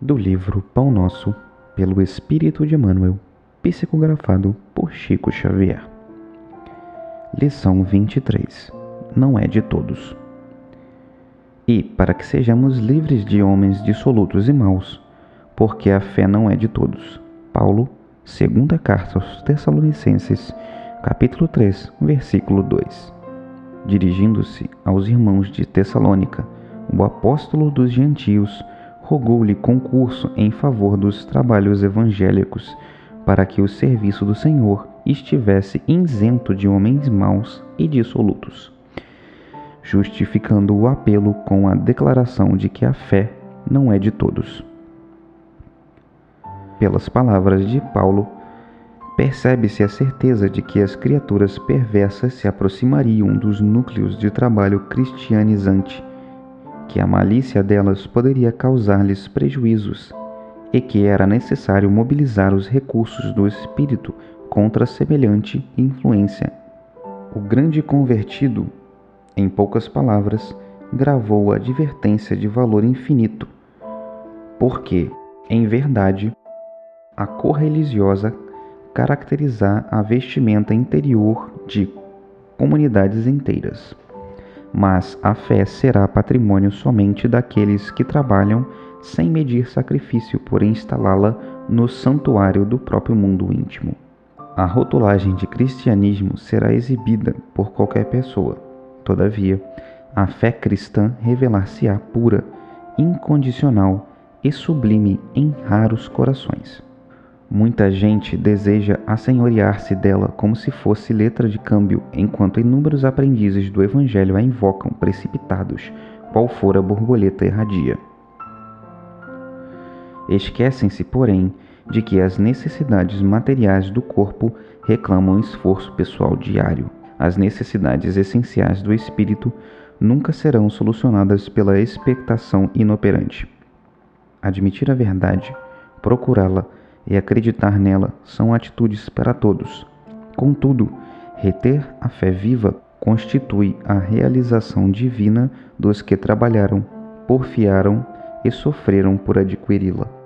do livro Pão Nosso, pelo Espírito de Emmanuel, psicografado por Chico Xavier. Lição 23. Não é de todos. E para que sejamos livres de homens dissolutos e maus, porque a fé não é de todos. Paulo, segunda carta aos Tessalonicenses, capítulo 3, versículo 2. Dirigindo-se aos irmãos de Tessalônica, o apóstolo dos gentios rogou-lhe concurso em favor dos trabalhos evangélicos, para que o serviço do Senhor estivesse isento de homens maus e dissolutos, justificando o apelo com a declaração de que a fé não é de todos. Pelas palavras de Paulo, percebe-se a certeza de que as criaturas perversas se aproximariam dos núcleos de trabalho cristianizante que a malícia delas poderia causar-lhes prejuízos e que era necessário mobilizar os recursos do espírito contra semelhante influência. O grande convertido, em poucas palavras, gravou a advertência de valor infinito, porque, em verdade, a cor religiosa caracterizar a vestimenta interior de comunidades inteiras mas a fé será patrimônio somente daqueles que trabalham sem medir sacrifício por instalá-la no santuário do próprio mundo íntimo. A rotulagem de cristianismo será exibida por qualquer pessoa. Todavia, a fé cristã revelar-se-á pura, incondicional e sublime em raros corações. Muita gente deseja assenhorear-se dela como se fosse letra de câmbio, enquanto inúmeros aprendizes do Evangelho a invocam precipitados, qual for a borboleta erradia. Esquecem-se, porém, de que as necessidades materiais do corpo reclamam esforço pessoal diário. As necessidades essenciais do espírito nunca serão solucionadas pela expectação inoperante. Admitir a verdade, procurá-la, e acreditar nela são atitudes para todos. Contudo, reter a fé viva constitui a realização divina dos que trabalharam, porfiaram e sofreram por adquiri-la.